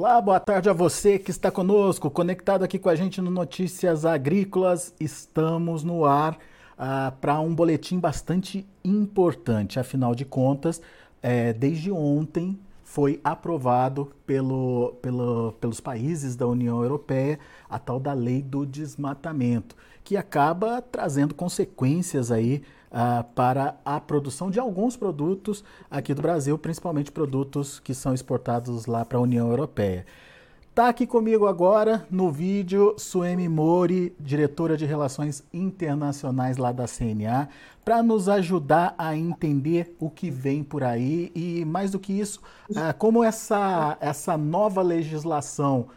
Olá, boa tarde a você que está conosco, conectado aqui com a gente no Notícias Agrícolas. Estamos no ar uh, para um boletim bastante importante. Afinal de contas, é, desde ontem foi aprovado pelo, pelo, pelos países da União Europeia a tal da lei do desmatamento, que acaba trazendo consequências aí uh, para a produção de alguns produtos aqui do Brasil, principalmente produtos que são exportados lá para a União Europeia. Está aqui comigo agora no vídeo Suemi Mori, diretora de Relações Internacionais lá da CNA, para nos ajudar a entender o que vem por aí e, mais do que isso, uh, como essa, essa nova legislação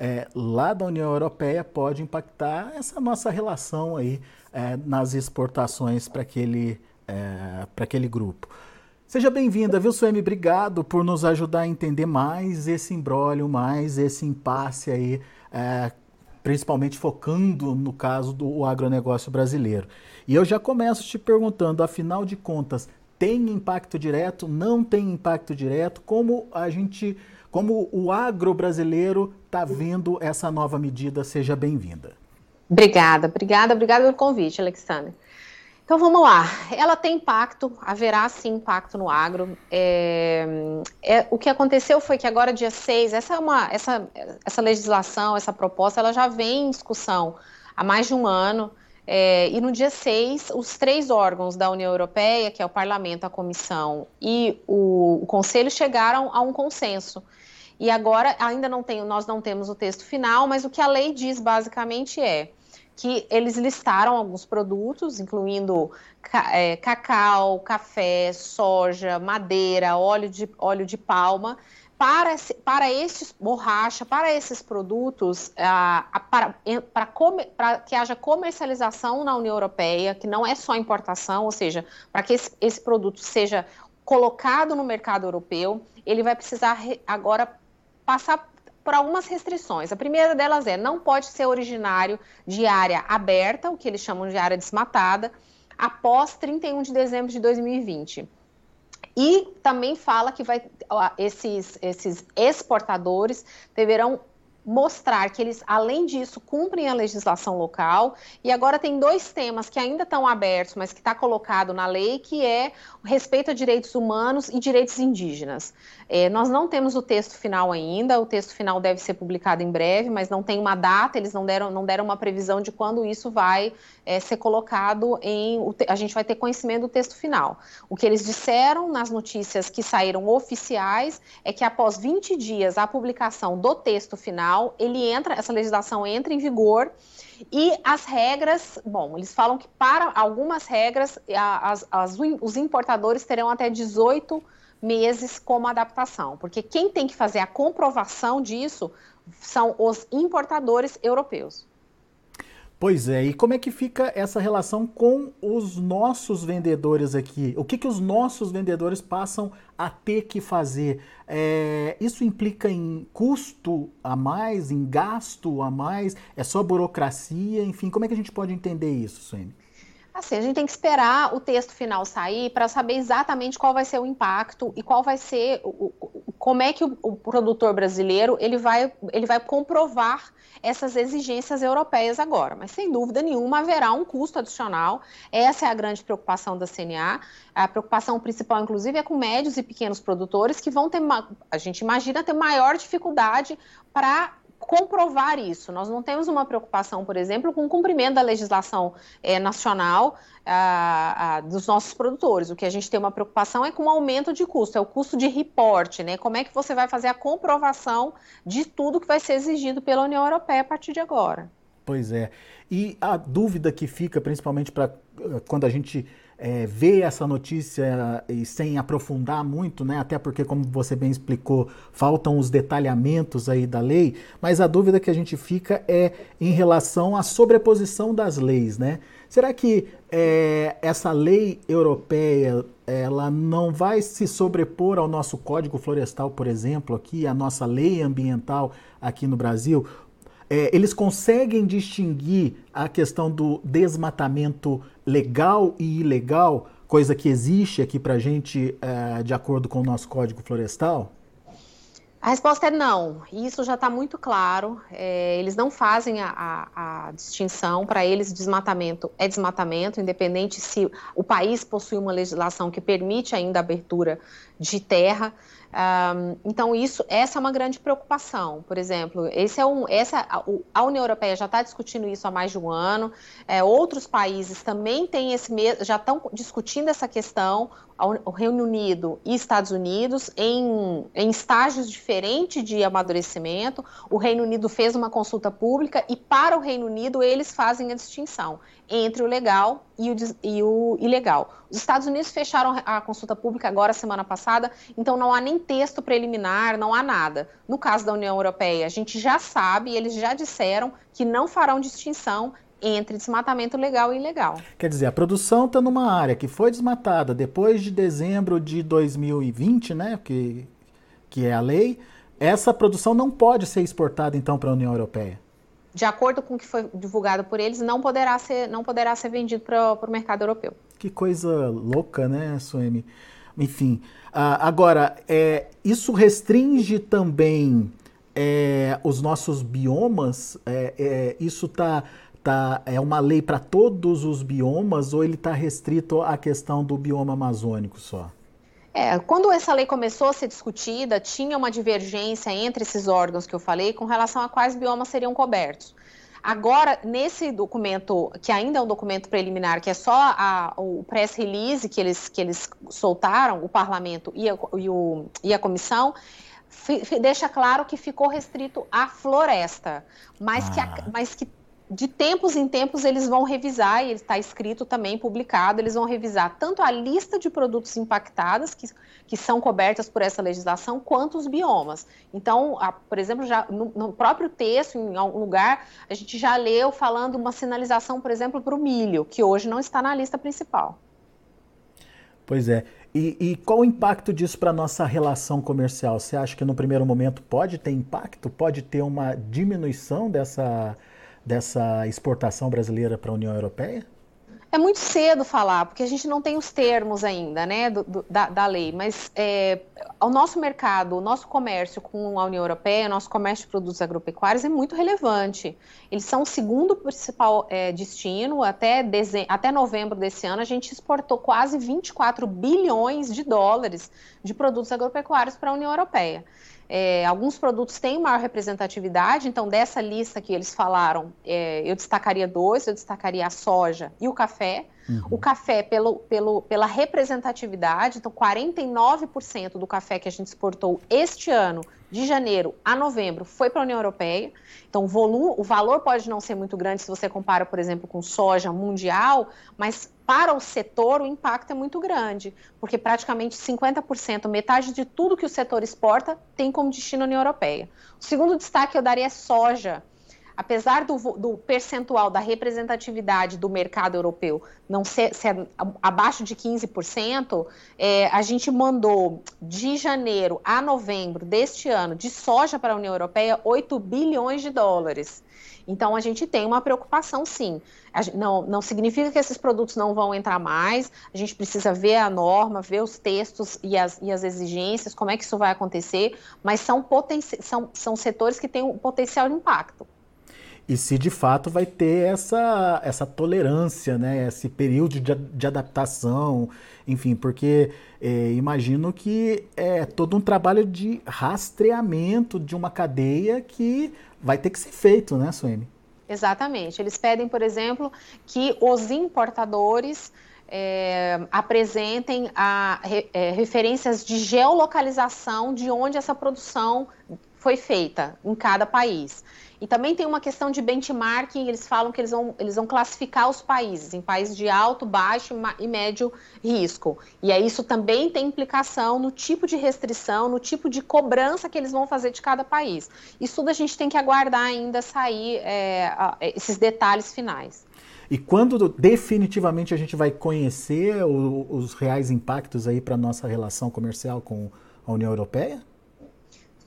é, lá da União Europeia pode impactar essa nossa relação aí é, nas exportações para aquele, é, aquele grupo. Seja bem-vinda, viu, Suemi? Obrigado por nos ajudar a entender mais esse embrólio, mais esse impasse aí, é, principalmente focando no caso do agronegócio brasileiro. E eu já começo te perguntando, afinal de contas, tem impacto direto? Não tem impacto direto? Como a gente, como o agro brasileiro está vendo essa nova medida? Seja bem-vinda. Obrigada, obrigada, obrigada pelo convite, Alexandre. Então vamos lá, ela tem impacto, haverá sim impacto no agro. É, é, o que aconteceu foi que agora, dia 6, essa, é uma, essa, essa legislação, essa proposta, ela já vem em discussão há mais de um ano. É, e no dia 6, os três órgãos da União Europeia, que é o Parlamento, a Comissão e o, o Conselho, chegaram a um consenso. E agora ainda não tem, nós não temos o texto final, mas o que a lei diz basicamente é que eles listaram alguns produtos, incluindo é, cacau, café, soja, madeira, óleo de, óleo de palma, para, para esses, borracha, para esses produtos, ah, para, para, para, que haja comercialização na União Europeia, que não é só importação, ou seja, para que esse, esse produto seja colocado no mercado europeu, ele vai precisar agora passar por algumas restrições. A primeira delas é não pode ser originário de área aberta, o que eles chamam de área desmatada, após 31 de dezembro de 2020. E também fala que vai, esses, esses exportadores deverão mostrar que eles, além disso, cumprem a legislação local. E agora tem dois temas que ainda estão abertos, mas que está colocado na lei, que é respeito a direitos humanos e direitos indígenas. É, nós não temos o texto final ainda, o texto final deve ser publicado em breve, mas não tem uma data, eles não deram, não deram uma previsão de quando isso vai é, ser colocado em. A gente vai ter conhecimento do texto final. O que eles disseram nas notícias que saíram oficiais é que após 20 dias a publicação do texto final, ele entra, essa legislação entra em vigor e as regras, bom, eles falam que para algumas regras as, as, os importadores terão até 18 meses como adaptação, porque quem tem que fazer a comprovação disso são os importadores europeus. Pois é, e como é que fica essa relação com os nossos vendedores aqui? O que, que os nossos vendedores passam a ter que fazer? É, isso implica em custo a mais, em gasto a mais? É só burocracia? Enfim, como é que a gente pode entender isso, Suene? Assim, a gente tem que esperar o texto final sair para saber exatamente qual vai ser o impacto e qual vai ser o, como é que o, o, produtor brasileiro ele vai, ele vai comprovar essas exigências europeias agora. Mas sem dúvida nenhuma haverá um custo adicional. Essa é a grande preocupação da CNA. A preocupação principal, inclusive, é com médios e pequenos produtores que vão ter, a gente imagina, ter maior dificuldade para comprovar isso. Nós não temos uma preocupação, por exemplo, com o cumprimento da legislação é, nacional a, a, dos nossos produtores. O que a gente tem uma preocupação é com o aumento de custo, é o custo de reporte, né? Como é que você vai fazer a comprovação de tudo que vai ser exigido pela União Europeia a partir de agora? Pois é. E a dúvida que fica, principalmente para eh, quando a gente é, ver essa notícia e sem aprofundar muito, né? Até porque, como você bem explicou, faltam os detalhamentos aí da lei, mas a dúvida que a gente fica é em relação à sobreposição das leis, né? Será que é, essa lei europeia ela não vai se sobrepor ao nosso Código Florestal, por exemplo, aqui, a nossa lei ambiental aqui no Brasil? É, eles conseguem distinguir a questão do desmatamento legal e ilegal, coisa que existe aqui para a gente é, de acordo com o nosso Código Florestal? A resposta é não. Isso já está muito claro. É, eles não fazem a, a, a distinção. Para eles, desmatamento é desmatamento, independente se o país possui uma legislação que permite ainda a abertura de terra. Um, então, isso, essa é uma grande preocupação. Por exemplo, esse é um, essa, a, União Europeia já está discutindo isso há mais de um ano, é, outros países também têm esse já estão discutindo essa questão, o Reino Unido e Estados Unidos, em, em estágios diferentes de amadurecimento. O Reino Unido fez uma consulta pública e, para o Reino Unido, eles fazem a distinção entre o legal e o, e o ilegal. Os Estados Unidos fecharam a consulta pública agora, semana passada, então não há nem texto preliminar, não há nada. No caso da União Europeia, a gente já sabe, eles já disseram que não farão distinção entre desmatamento legal e ilegal. Quer dizer, a produção está numa área que foi desmatada depois de dezembro de 2020, né, que, que é a lei, essa produção não pode ser exportada então para a União Europeia de acordo com o que foi divulgado por eles, não poderá ser, não poderá ser vendido para o mercado europeu. Que coisa louca, né, Suemi? Enfim, uh, agora, é, isso restringe também é, os nossos biomas? É, é isso tá, tá, é uma lei para todos os biomas ou ele está restrito à questão do bioma amazônico só? É, quando essa lei começou a ser discutida, tinha uma divergência entre esses órgãos que eu falei com relação a quais biomas seriam cobertos. Agora, nesse documento, que ainda é um documento preliminar, que é só a, o press release que eles, que eles soltaram, o parlamento e a, e o, e a comissão, deixa claro que ficou restrito à floresta, mas, ah. que, a, mas que de tempos em tempos eles vão revisar, e está escrito também, publicado, eles vão revisar tanto a lista de produtos impactados, que, que são cobertas por essa legislação, quanto os biomas. Então, a, por exemplo, já no, no, próprio texto, em algum lugar, a gente já leu falando uma sinalização, por exemplo, para o milho, que hoje não está na lista principal. Pois é. E, e qual o impacto disso para a nossa relação comercial? Você acha que no primeiro momento pode ter impacto? Pode ter uma diminuição dessa dessa exportação brasileira para a União Europeia? É muito cedo falar, porque a gente não tem os termos ainda, né, do, do, da, da, lei, mas é, o nosso mercado, o nosso comércio com a União Europeia, o nosso comércio de produtos agropecuários é muito relevante. Eles são o segundo principal é, destino, até, deze... até novembro desse ano a gente exportou quase 24 bilhões de dólares de produtos agropecuários para a União Europeia. É, alguns produtos têm maior representatividade, então dessa lista que eles falaram, é, eu destacaria dois, eu destacaria a soja e o café. Uhum. O café, pelo, pelo, pela representatividade, então 49% do café que a gente exportou este ano, de janeiro a novembro, foi para a União Europeia. Então, o, volume, o valor pode não ser muito grande se você compara, por exemplo, com soja mundial, mas para o setor o impacto é muito grande, porque praticamente 50%, metade de tudo que o setor exporta, tem como destino a União Europeia. O segundo destaque eu daria é soja apesar do, do, percentual da representatividade do mercado europeu não ser, ser abaixo de 15%, é, a gente mandou de janeiro a novembro deste ano de soja para a União Europeia 8 bilhões de dólares. Então a gente tem uma preocupação, sim. não, não significa que esses produtos não vão entrar mais. A gente precisa ver a norma, ver os textos e as, e as exigências, como é que isso vai acontecer. Mas são, são, são setores que têm um potencial impacto e se de fato vai ter essa, essa tolerância, né? esse período de, de adaptação, enfim, porque é, imagino que é todo um trabalho de rastreamento de uma cadeia que vai ter que ser feito, né, Suene? Exatamente. Eles pedem, por exemplo, que os importadores é, apresentem a, é, referências de geolocalização de onde essa produção foi feita em cada país. E também tem uma questão de benchmarking, eles falam que eles vão, eles vão classificar os países em países de alto, baixo e médio risco. E aí isso também tem implicação no tipo de restrição, no tipo de cobrança que eles vão fazer de cada país. Isso tudo a gente tem que aguardar ainda sair é, esses detalhes finais. E quando definitivamente a gente vai conhecer o, os reais impactos aí para nossa relação comercial com a União Europeia?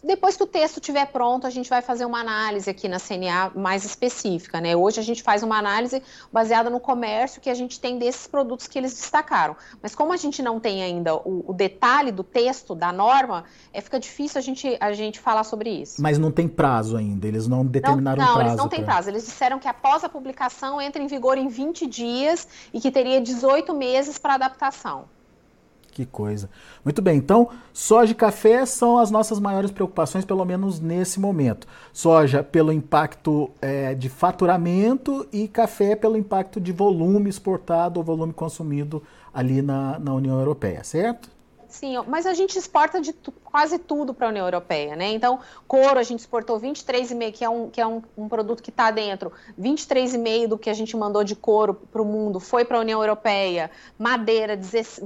Depois que o texto estiver pronto, a gente vai fazer uma análise aqui na CNA mais específica, né? Hoje a gente faz uma análise baseada no comércio que a gente tem desses produtos que eles destacaram. Mas como a gente não tem ainda o, o detalhe do texto, da norma, é, fica difícil a gente, a gente falar sobre isso. Mas não tem prazo ainda, eles não determinaram não, não, prazo. Não, eles não têm prazo. Eles disseram que após a publicação entra em vigor em 20 dias e que teria 18 meses para adaptação. Que coisa. Muito bem, então, soja e café são as nossas maiores preocupações, pelo menos nesse momento. Soja pelo impacto é, de faturamento e café pelo impacto de volume exportado ou volume consumido ali na, na União Europeia, certo? Sim, mas a gente exporta de quase tudo para a União Europeia, né? Então, couro a gente exportou 23,5, que é um, que é um, um produto que está dentro, 23,5 do que a gente mandou de couro para o mundo foi para a União Europeia. Madeira,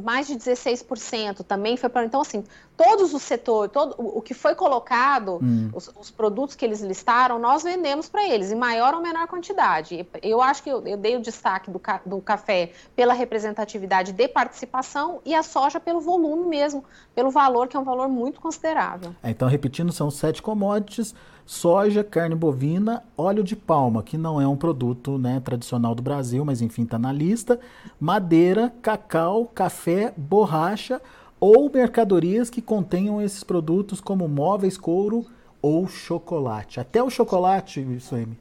mais de 16% também foi para. Então, assim, todos os setores, todo o que foi colocado, hum. os, os, produtos que eles listaram, nós vendemos para eles, em maior ou menor quantidade. Eu acho que eu, eu dei o destaque do, do café pela representatividade de participação e a soja pelo volume mesmo, pelo valor, que é um valor muito considerável. É, então, repetindo, são sete commodities: soja, carne bovina, óleo de palma, que não é um produto né, tradicional do Brasil, mas enfim está na lista, madeira, cacau, café, borracha ou mercadorias que contenham esses produtos como móveis, couro ou chocolate. Até o chocolate, Suemi.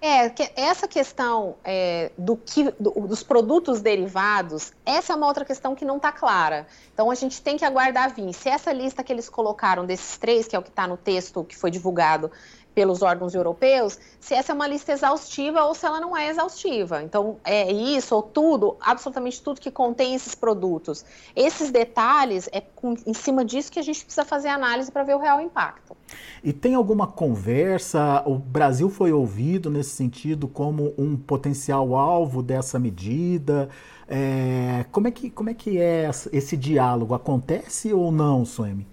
É, essa questão é, do que, do, dos produtos derivados, essa é uma outra questão que não está clara. Então a gente tem que aguardar vir. Se essa lista que eles colocaram desses três, que é o que está no texto que foi divulgado, pelos órgãos europeus, se essa é uma lista exaustiva ou se ela não é exaustiva. Então, é isso ou tudo, absolutamente tudo que contém esses produtos. Esses detalhes, é com, em cima disso que a gente precisa fazer análise para ver o real impacto. E tem alguma conversa? O Brasil foi ouvido nesse sentido como um potencial alvo dessa medida? É, como, é que, como é que é esse diálogo? Acontece ou não, Suemi?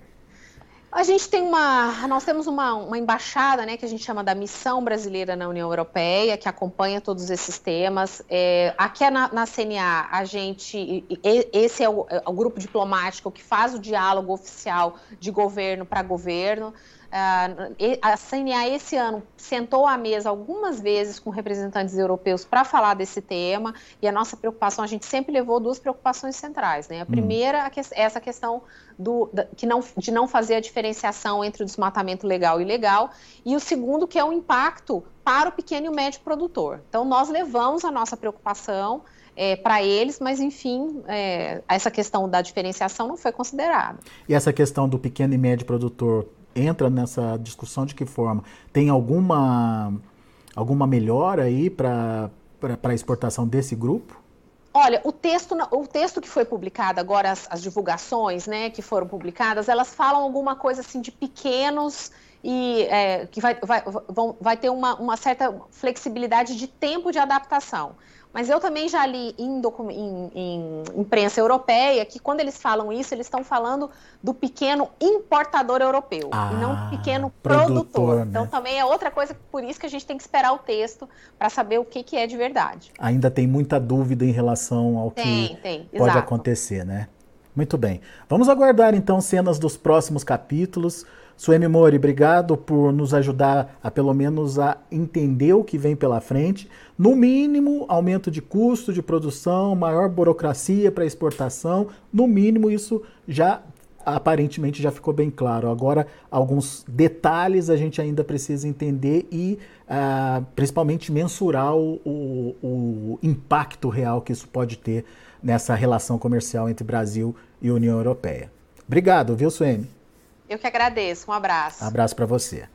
A gente tem uma, nós temos uma, uma embaixada, né, que a gente chama da Missão Brasileira na União Europeia, que acompanha todos esses temas. É, aqui é na, na, CNA, a gente, esse é o, é o grupo diplomático que faz o diálogo oficial de governo para governo. Uh, a CNA esse ano sentou à mesa algumas vezes com representantes europeus para falar desse tema e a nossa preocupação, a gente sempre levou duas preocupações centrais. Né? A hum. primeira é essa questão do, da, que não, de não fazer a diferenciação entre o desmatamento legal e ilegal, e o segundo que é o impacto para o pequeno e o médio produtor. Então, nós levamos a nossa preocupação é, para eles, mas enfim, é, essa questão da diferenciação não foi considerada. E essa questão do pequeno e médio produtor entra nessa discussão de que forma? Tem alguma, alguma melhora aí para a exportação desse grupo? Olha, o texto, o texto que foi publicado agora, as, as, divulgações né, que foram publicadas, elas falam alguma coisa assim de pequenos e é, que vai, vai, vão, vai ter uma, uma certa flexibilidade de tempo de adaptação. Mas eu também já li em, em, em, imprensa europeia que quando eles falam isso, eles estão falando do pequeno importador europeu ah, e não do pequeno produtor. produtor né? Então também é outra coisa, por isso que a gente tem que esperar o texto para saber o que, que é de verdade. Ainda tem muita dúvida em relação ao tem, que tem, pode exato. acontecer, né? Muito bem. Vamos aguardar então cenas dos próximos capítulos. Suemi Mori, obrigado por nos ajudar a pelo menos a entender o que vem pela frente. No mínimo, aumento de custo de produção, maior burocracia para exportação. No mínimo, isso já aparentemente já ficou bem claro. Agora, alguns detalhes a gente ainda precisa entender e uh, principalmente mensurar o, o, o impacto real que isso pode ter nessa relação comercial entre Brasil e União Europeia. Obrigado, viu, Suemi? Eu que agradeço. Um abraço. Abraço para você.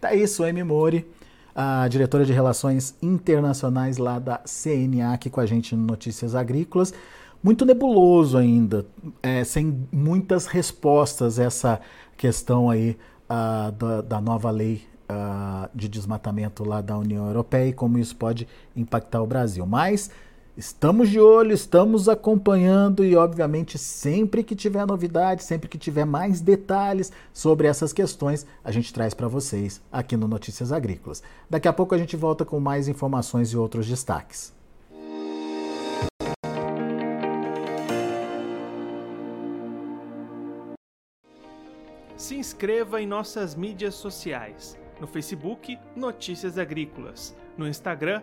Tá aí, Suemi Mori, a diretora de Relações Internacionais lá da CNA, aqui com a gente no Notícias Agrícolas. Muito nebuloso ainda, é, sem muitas respostas essa questão aí uh, da, da, nova lei uh, de desmatamento lá da União Europeia e como isso pode impactar o Brasil. Mas Estamos de olho, estamos acompanhando e, obviamente, sempre que tiver novidade, sempre que tiver mais detalhes sobre essas questões, a gente traz para vocês aqui no Notícias Agrícolas. Daqui a pouco a gente volta com mais informações e outros destaques. se inscreva em nossas mídias sociais. No Facebook, Notícias Agrícolas. No Instagram,